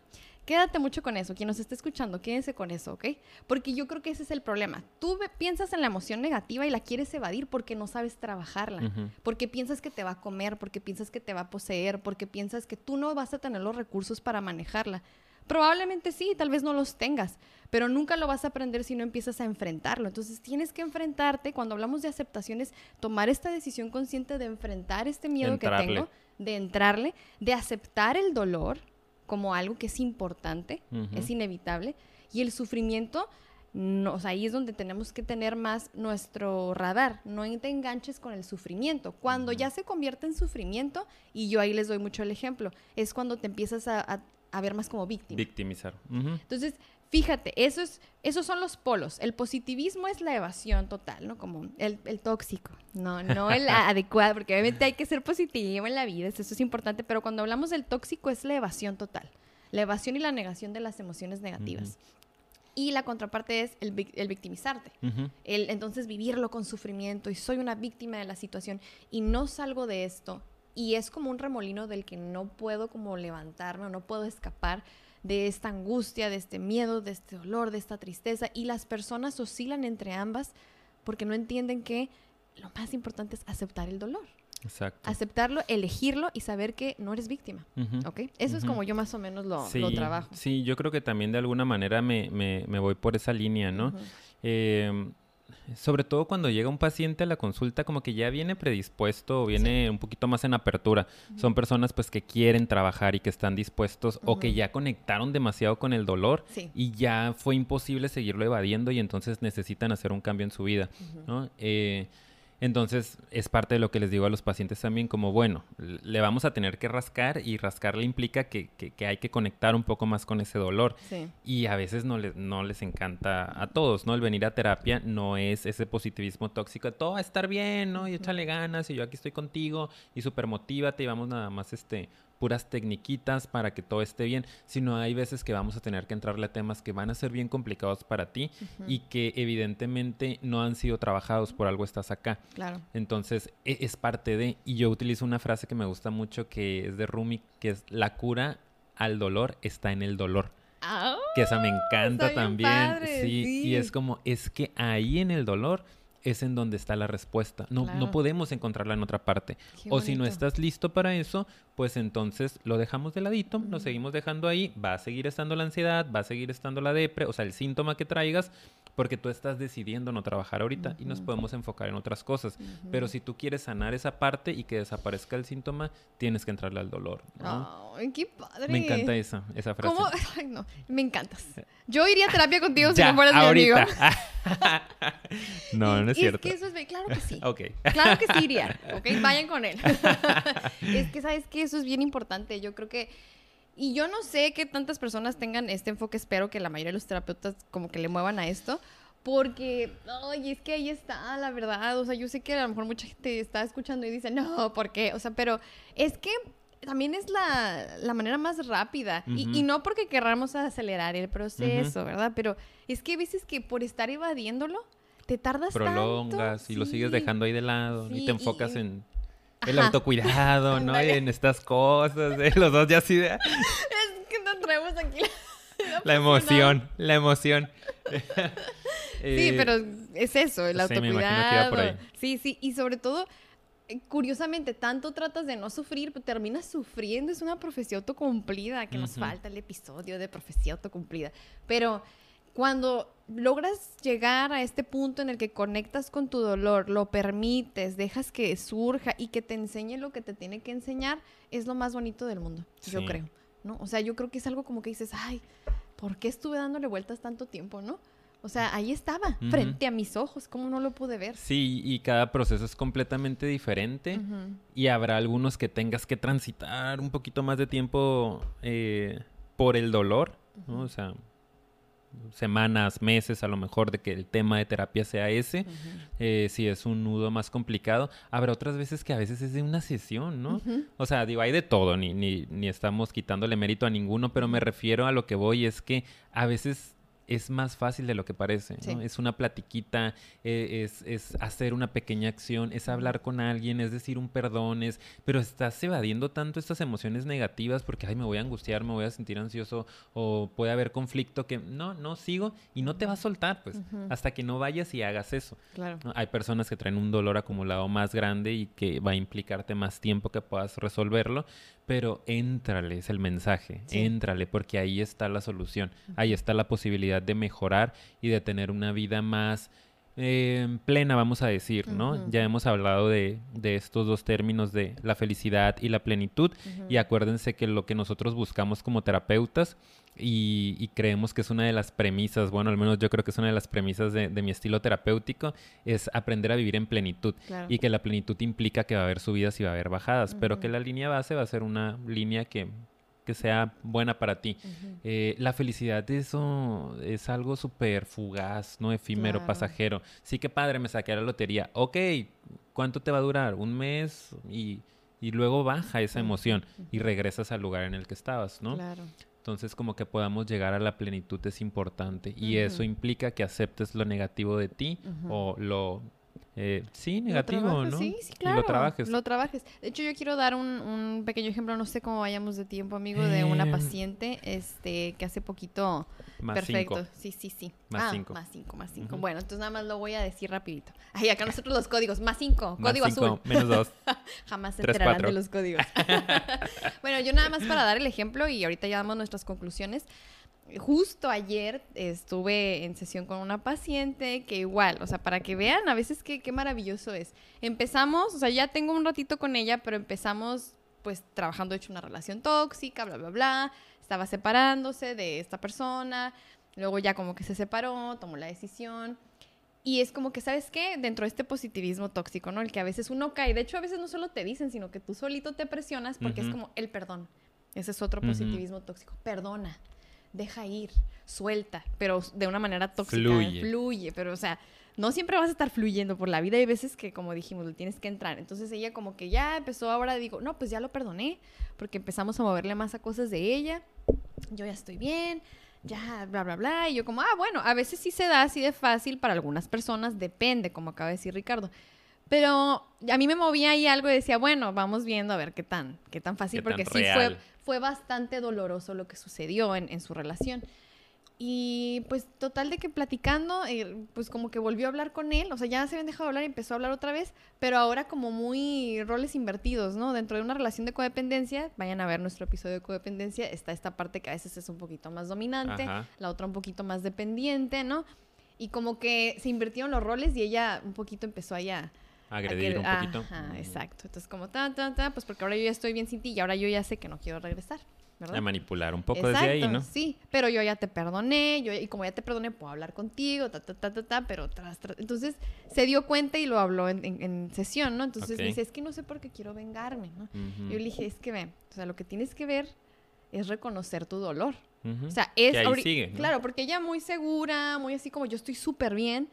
Quédate mucho con eso. Quien nos esté escuchando, quédense con eso, ¿ok? Porque yo creo que ese es el problema. Tú piensas en la emoción negativa y la quieres evadir porque no sabes trabajarla, porque piensas que te va a comer, porque piensas que te va a poseer, porque piensas que tú no vas a tener los recursos para manejarla. Probablemente sí, tal vez no los tengas, pero nunca lo vas a aprender si no empiezas a enfrentarlo. Entonces tienes que enfrentarte, cuando hablamos de aceptaciones, tomar esta decisión consciente de enfrentar este miedo que tengo, de entrarle, de aceptar el dolor, como algo que es importante, es inevitable, y el sufrimiento, no, o sea, ahí es donde tenemos que tener más nuestro radar, no te enganches con el sufrimiento. Cuando ya se convierte en sufrimiento, y yo ahí les doy mucho el ejemplo, es cuando te empiezas a, ver más como víctima. Victimizar. Entonces, fíjate, eso es, esos son los polos. El positivismo es la evasión total, ¿no? Como el, tóxico, no, no el <laughs> adecuado, porque obviamente hay que ser positivo en la vida, eso es importante, pero cuando hablamos del tóxico es la evasión total, la evasión y la negación de las emociones negativas. Y la contraparte es el, victimizarte. el, entonces vivirlo con sufrimiento y soy una víctima de la situación y no salgo de esto. Y es como un remolino del que no puedo como levantarme o no puedo escapar de esta angustia, de este miedo, de este dolor, de esta tristeza. Y las personas oscilan entre ambas porque no entienden que lo más importante es aceptar el dolor. Exacto. Aceptarlo, elegirlo y saber que no eres víctima. ¿Ok? Eso es como yo más o menos lo, trabajo. Sí, yo creo que también de alguna manera me, me, voy por esa línea, ¿no? Sobre todo cuando llega un paciente a la consulta como que ya viene predispuesto o viene un poquito más en apertura. Son personas pues que quieren trabajar y que están dispuestos o que ya conectaron demasiado con el dolor y ya fue imposible seguirlo evadiendo y entonces necesitan hacer un cambio en su vida, ¿no? Eh, entonces, es parte de lo que les digo a los pacientes también, como, bueno, le vamos a tener que rascar y rascarle implica que, hay que conectar un poco más con ese dolor. Y a veces no, les, no les encanta a todos, ¿no? El venir a terapia no es ese positivismo tóxico, todo va a estar bien, ¿no? Y échale ganas y yo aquí estoy contigo y súper motívate y vamos nada más, este, puras tecniquitas para que todo esté bien, sino hay veces que vamos a tener que entrarle a temas que van a ser bien complicados para ti y que evidentemente no han sido trabajados, por algo estás acá. Claro. Entonces, e, es parte de, y yo utilizo una frase que me gusta mucho que es de Rumi, que es la cura al dolor está en el dolor. Ah, que esa me encanta también. sí, y es como, es que ahí en el dolor es en donde está la respuesta. No, no podemos encontrarla en otra parte. o si no estás listo para eso, pues entonces lo dejamos de ladito, lo seguimos dejando ahí, va a seguir estando la ansiedad, va a seguir estando la depre, o sea, el síntoma que traigas, porque tú estás decidiendo no trabajar ahorita y nos podemos enfocar en otras cosas. Pero si tú quieres sanar esa parte y que desaparezca el síntoma, tienes que entrarle al dolor. Ay, qué padre. Me encanta esa, esa frase. ¿Cómo? <laughs> Ay, no, me encantas. Yo iría a terapia contigo <laughs> si no fueras mi amigo. <laughs> no, no es, cierto. Es que eso es, claro que sí. ok. Claro que sí iría, ok, vayan con él. es que, ¿sabes que Eso es bien importante. Yo creo que y yo no sé que tantas personas tengan este enfoque, espero que la mayoría de los terapeutas como que le muevan a esto, porque, ay, es que ahí está, la verdad, o sea, yo sé que a lo mejor mucha gente está escuchando y dice, no, ¿por qué? O sea, pero es que también es la, manera más rápida. y, no porque querramos acelerar el proceso, ¿verdad? Pero es que a veces que por estar evadiéndolo, te tardas Prolongas y lo sigues dejando ahí de lado y te enfocas en el autocuidado, ¿no? Y en estas cosas, ¿eh? los dos ya así de... es que nos traemos aquí la, emoción, la emoción. <laughs> sí, eh, pero es eso, el autocuidado. Sí, sí, y sobre todo, eh, curiosamente, tanto tratas de no sufrir, pero terminas sufriendo. Es una profecía autocumplida, que nos falta el episodio de profecía autocumplida. Pero cuando logras llegar a este punto en el que conectas con tu dolor, lo permites, dejas que surja y que te enseñe lo que te tiene que enseñar, es lo más bonito del mundo, yo creo, ¿no? O sea, yo creo que es algo como que dices, ay, ¿por qué estuve dándole vueltas tanto tiempo, no? O sea, ahí estaba, frente a mis ojos, ¿cómo no lo pude ver? Sí, y cada proceso es completamente diferente y habrá algunos que tengas que transitar un poquito más de tiempo eh, por el dolor, ¿no? O sea, semanas, meses a lo mejor de que el tema de terapia sea ese, eh, si es un nudo más complicado. Habrá otras veces que a veces es de una sesión, ¿no? O sea, digo, hay de todo, ni, ni, ni estamos quitándole mérito a ninguno, pero me refiero a lo que voy, es que a veces es más fácil de lo que parece. Es una platiquita, e, es, es, hacer una pequeña acción, es hablar con alguien, es decir un perdón, es, pero estás evadiendo tanto estas emociones negativas porque, ay, me voy a angustiar, me voy a sentir ansioso o puede haber conflicto que no, no sigo y no te va a soltar, pues, hasta que no vayas y hagas eso. Claro. Hay personas que traen un dolor acumulado más grande y que va a implicarte más tiempo que puedas resolverlo, pero éntrale, es el mensaje, éntrale, porque ahí está la solución, ahí está la posibilidad de mejorar y de tener una vida más eh, plena, vamos a decir, ¿no? Ya hemos hablado de, de, estos dos términos de la felicidad y la plenitud, y acuérdense que lo que nosotros buscamos como terapeutas y, creemos que es una de las premisas, bueno, al menos yo creo que es una de las premisas de, mi estilo terapéutico, es aprender a vivir en plenitud. Y que la plenitud implica que va a haber subidas y va a haber bajadas, pero que la línea base va a ser una línea que, sea buena para ti. Eh, la felicidad eso es algo súper fugaz, ¿no? Efímero, pasajero. Sí que padre, me saqué a la lotería. Ok, ¿cuánto te va a durar? Un mes y y luego baja esa emoción y regresas al lugar en el que estabas, ¿no? Claro. Entonces, como que podamos llegar a la plenitud es importante. Y eso implica que aceptes lo negativo de ti o lo eh, sí, negativo, ¿no? Sí, sí, claro. lo trabajes. Lo trabajes. De hecho, yo quiero dar un, pequeño ejemplo, no sé cómo vayamos de tiempo, amigo, de una paciente este, que hace poquito... Más perfecto. Sí, sí, sí. Más ah, cinco. Más cinco, más cinco. Bueno, entonces nada más lo voy a decir rapidito. Ay, acá <laughs> nosotros los códigos. Más cinco. código azul. Menos dos. <laughs> Jamás se enterarán de los códigos. <laughs> bueno, yo nada más para dar el ejemplo y ahorita ya damos nuestras conclusiones justo ayer estuve en sesión con una paciente que igual, o sea, para que vean a veces qué, qué maravilloso es. Empezamos, o sea, ya tengo un ratito con ella, pero empezamos pues trabajando, hecho una relación tóxica, bla, bla, bla. Estaba separándose de esta persona, luego ya como que se separó, tomó la decisión. Y es como que, ¿sabes qué? Dentro de este positivismo tóxico, ¿no? El que a veces uno cae. De hecho, a veces no solo te dicen, sino que tú solito te presionas porque es como el perdón. Ese es otro positivismo tóxico. Perdona deja ir, suelta, pero de una manera tóxica. Fluye. Fluye, pero o sea, no siempre vas a estar fluyendo por la vida. Hay veces que, como dijimos, le tienes que entrar. Entonces ella como que ya empezó ahora, digo, no, pues ya lo perdoné, porque empezamos a moverle más a cosas de ella. Yo ya estoy bien, ya, bla, bla, bla. Y yo como, ah, bueno, a veces sí se da así de fácil para algunas personas, depende, como acaba de decir Ricardo. Pero a mí me movía ahí algo y decía, bueno, vamos viendo a ver qué tan, qué tan fácil, porque sí fue, fue bastante doloroso lo que sucedió en, su relación. Y pues total de que platicando, eh, pues como que volvió a hablar con él, o sea, ya se habían dejado hablar y empezó a hablar otra vez, pero ahora como muy roles invertidos, ¿no? Dentro de una relación de codependencia, vayan a ver nuestro episodio de codependencia, está esta parte que a veces es un poquito más dominante, la otra un poquito más dependiente, ¿no? Y como que se invirtieron los roles y ella un poquito empezó allá agredir un poquito. Ajá, exacto. Entonces, como ta, ta, ta, pues porque ahora yo ya estoy bien sin ti y ahora yo ya sé que no quiero regresar. ¿verdad? A manipular un poco desde ahí, ¿no? Sí, pero yo ya te perdoné, yo, y como ya te perdoné, puedo hablar contigo, ta, ta, ta, ta, ta, pero tras, tras. Entonces se dio cuenta y lo habló en, en, sesión, ¿no? Entonces me dice, es que no sé por qué quiero vengarme, ¿no? Yo le dije, es que ve, o sea, lo que tienes que ver es reconocer tu dolor. O sea, es... sigue, Claro, porque ella muy segura, muy así como yo estoy súper bien,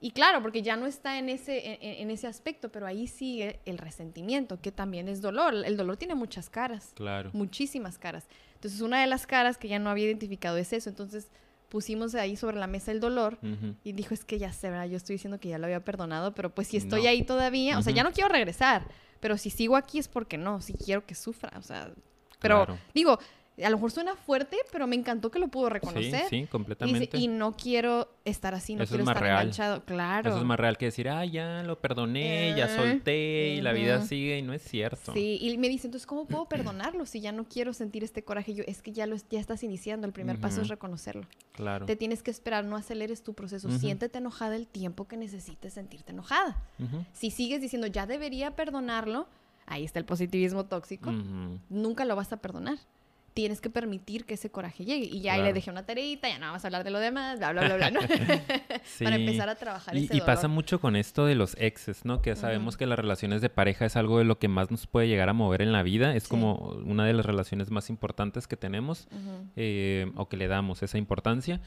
y claro, porque ya no está en ese, en, ese aspecto, pero ahí sigue el resentimiento, que también es dolor. El dolor tiene muchas caras. Claro. Muchísimas caras. Entonces, una de las caras que ya no había identificado es eso. Entonces, pusimos ahí sobre la mesa el dolor y dijo, es que ya sé, ¿verdad? Yo estoy diciendo que ya lo había perdonado, pero pues si estoy ahí todavía, o sea, ya no quiero regresar, pero si sigo aquí es porque no, si quiero que sufra, o sea, pero digo, a lo mejor suena fuerte, pero me encantó que lo pudo reconocer. Sí, sí, completamente. Y, no quiero estar así, no quiero estar enganchado. Claro. Eso es más real que decir, ah, ya lo perdoné, ya eh, solté y la vida sigue y no es cierto. Sí, y me dice, entonces, ¿cómo puedo perdonarlo si ya no quiero sentir este coraje? Yo, es que ya, lo, ya estás iniciando, el primer paso es reconocerlo. Claro. Te tienes que esperar, no aceleres tu proceso. Siéntete enojada el tiempo que necesites sentirte enojada. Si sigues diciendo, ya debería perdonarlo, ahí está el positivismo tóxico, nunca lo vas a perdonar tienes que permitir que ese coraje llegue. Y ya ahí le dejé una tareita, ya no vamos a hablar de lo demás, bla, bla, bla, bla, ¿no? <laughs> Para empezar a trabajar y, ese Y pasa mucho con esto de los exes, ¿no? Que sabemos que las relaciones de pareja es algo de lo que más nos puede llegar a mover en la vida. Es como una de las relaciones más importantes que tenemos eh, o que le damos esa importancia.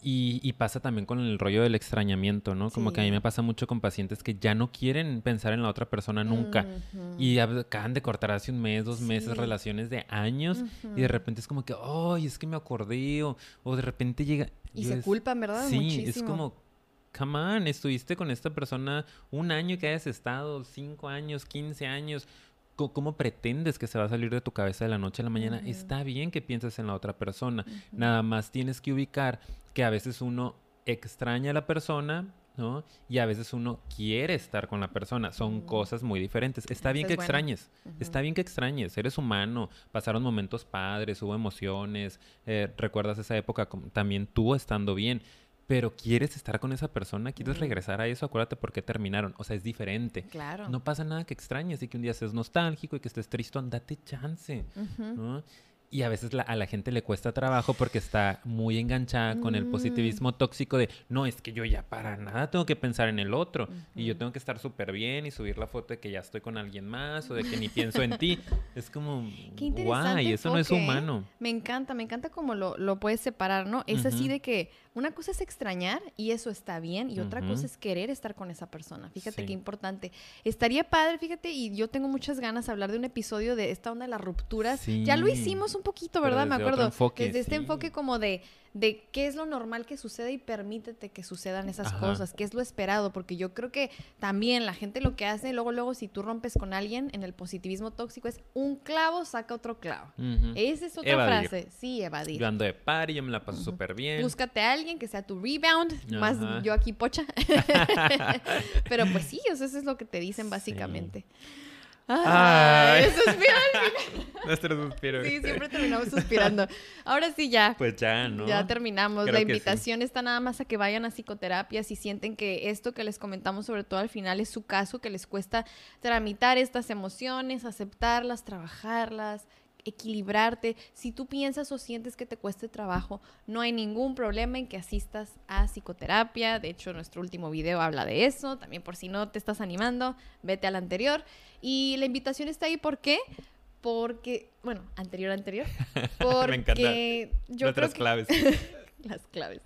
Y, pasa también con el rollo del extrañamiento, ¿no? Como que a mí me pasa mucho con pacientes que ya no quieren pensar en la otra persona nunca. Y acaban de cortar hace un mes, dos meses, relaciones de años. Y de repente es como que, ay, es que me acordé. O, de repente llega... Y se culpan, ¿verdad? Sí, es como, come on, estuviste con esta persona un año que hayas estado, cinco años, quince años ¿Cómo pretendes que se va a salir de tu cabeza de la noche a la mañana? Está bien que pienses en la otra persona. Nada más tienes que ubicar que a veces uno extraña a la persona, ¿no? Y a veces uno quiere estar con la persona. Son cosas muy diferentes. Está bien que extrañes. Está bien que extrañes. Eres humano. Pasaron momentos padres, hubo emociones. Eh, recuerdas esa época también tú estando bien pero quieres estar con esa persona, quieres regresar a eso, acuérdate por qué terminaron. O sea, es diferente. Claro. No pasa nada que extrañes y que un día seas nostálgico y que estés tristón, date chance. ¿no? Y a veces a la gente le cuesta trabajo porque está muy enganchada con el mm. positivismo tóxico de, no, es que yo ya para nada tengo que pensar en el otro. Y yo tengo que estar súper bien y subir la foto de que ya estoy con alguien más o de que ni pienso en ti. <laughs> Es como, guay, eso no es humano. Me encanta, me encanta cómo lo, lo puedes separar, ¿no? Es así de que una cosa es extrañar y eso está bien y otra cosa es querer estar con esa persona. Fíjate qué importante. Estaría padre, fíjate, y yo tengo muchas ganas de hablar de un episodio de esta onda de las rupturas. Ya lo hicimos un poquito, ¿verdad? Me acuerdo. desde este enfoque como de de qué es lo normal que sucede y permítete que sucedan esas cosas, qué es lo esperado, porque yo creo que también la gente lo que hace, luego, luego, si tú rompes con alguien en el positivismo tóxico, es un clavo saca otro clavo. Esa es otra frase. Sí, evadir. Yo ando de par y yo me la paso súper bien. Búscate a alguien que sea tu rebound, más yo aquí pocha. <laughs> Pero pues sí, eso es lo que te dicen básicamente. Ay, <laughs> Nuestro suspiro. Sí, siempre terminamos suspirando. Ahora sí, ya. Pues ya, ¿no? Ya terminamos. la invitación está nada más a que vayan a psicoterapia si sienten que esto que les comentamos, sobre todo al final, es su caso, que les cuesta tramitar estas emociones, aceptarlas, trabajarlas, equilibrarte. Si tú piensas o sientes que te cueste trabajo, no hay ningún problema en que asistas a psicoterapia. De hecho, nuestro último video habla de eso. También por si no te estás animando, vete al anterior. Y la invitación está ahí, ¿por qué? Porque, bueno, anterior, anterior. Porque <laughs> Me encanta. yo creo claves. <laughs> las claves.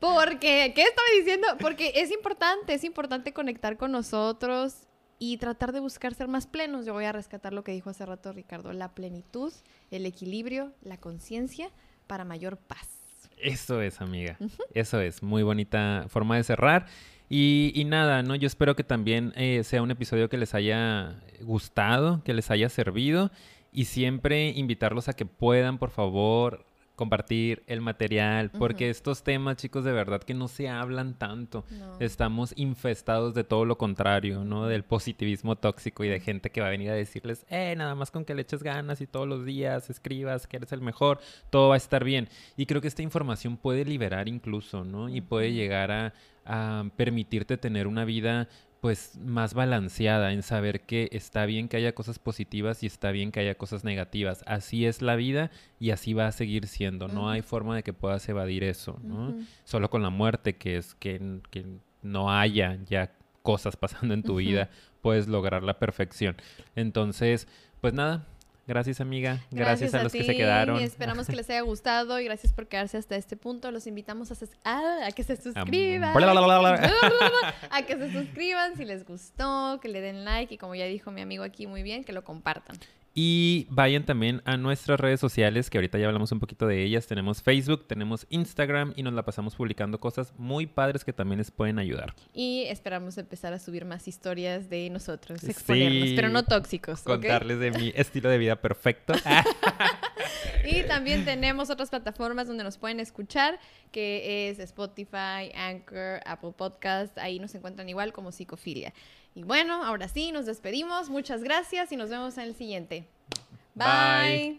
Porque, ¿qué estaba diciendo? Porque es importante, es importante conectar con nosotros y tratar de buscar ser más plenos. Yo voy a rescatar lo que dijo hace rato Ricardo, la plenitud, el equilibrio, la conciencia para mayor paz. Eso es, amiga. Eso es. Muy bonita forma de cerrar. Y, nada, ¿no? Yo espero que también eh, sea un episodio que les haya gustado, que les haya servido. Y siempre invitarlos a que puedan, por favor, compartir el material, porque estos temas, chicos, de verdad que no se hablan tanto. Estamos infestados de todo lo contrario, ¿no? Del positivismo tóxico y de gente que va a venir a decirles, eh, nada más con que le eches ganas y todos los días escribas que eres el mejor, todo va a estar bien. Y creo que esta información puede liberar incluso, ¿no? Y puede llegar a, a permitirte tener una vida pues más balanceada en saber que está bien que haya cosas positivas y está bien que haya cosas negativas. Así es la vida y así va a seguir siendo. No hay forma de que puedas evadir eso, ¿no? Solo con la muerte, que es que, que no haya ya cosas <laughs> pasando en tu vida, puedes lograr la perfección. Entonces, pues nada, Gracias, amiga. Gracias, a, los que se quedaron. Y esperamos que <laughs> les haya gustado y gracias por quedarse hasta este punto. Los invitamos a, a que se suscriban. a que se suscriban si les gustó, que le den like y como ya dijo mi amigo aquí muy bien, que lo compartan. Y vayan también a nuestras redes sociales, que ahorita ya hablamos un poquito de ellas. Tenemos Facebook, tenemos Instagram y nos la pasamos publicando cosas muy padres que también les pueden ayudar. Y esperamos empezar a subir más historias de nosotros, exponernos, pero no tóxicos. Contarles de mi <laughs> estilo de vida perfecto. y también tenemos otras plataformas donde nos pueden escuchar, que es Spotify, Anchor, Apple Podcast. Ahí nos encuentran igual como Psicofilia. Y bueno, ahora sí, nos despedimos. Muchas gracias y nos vemos en el siguiente. Bye.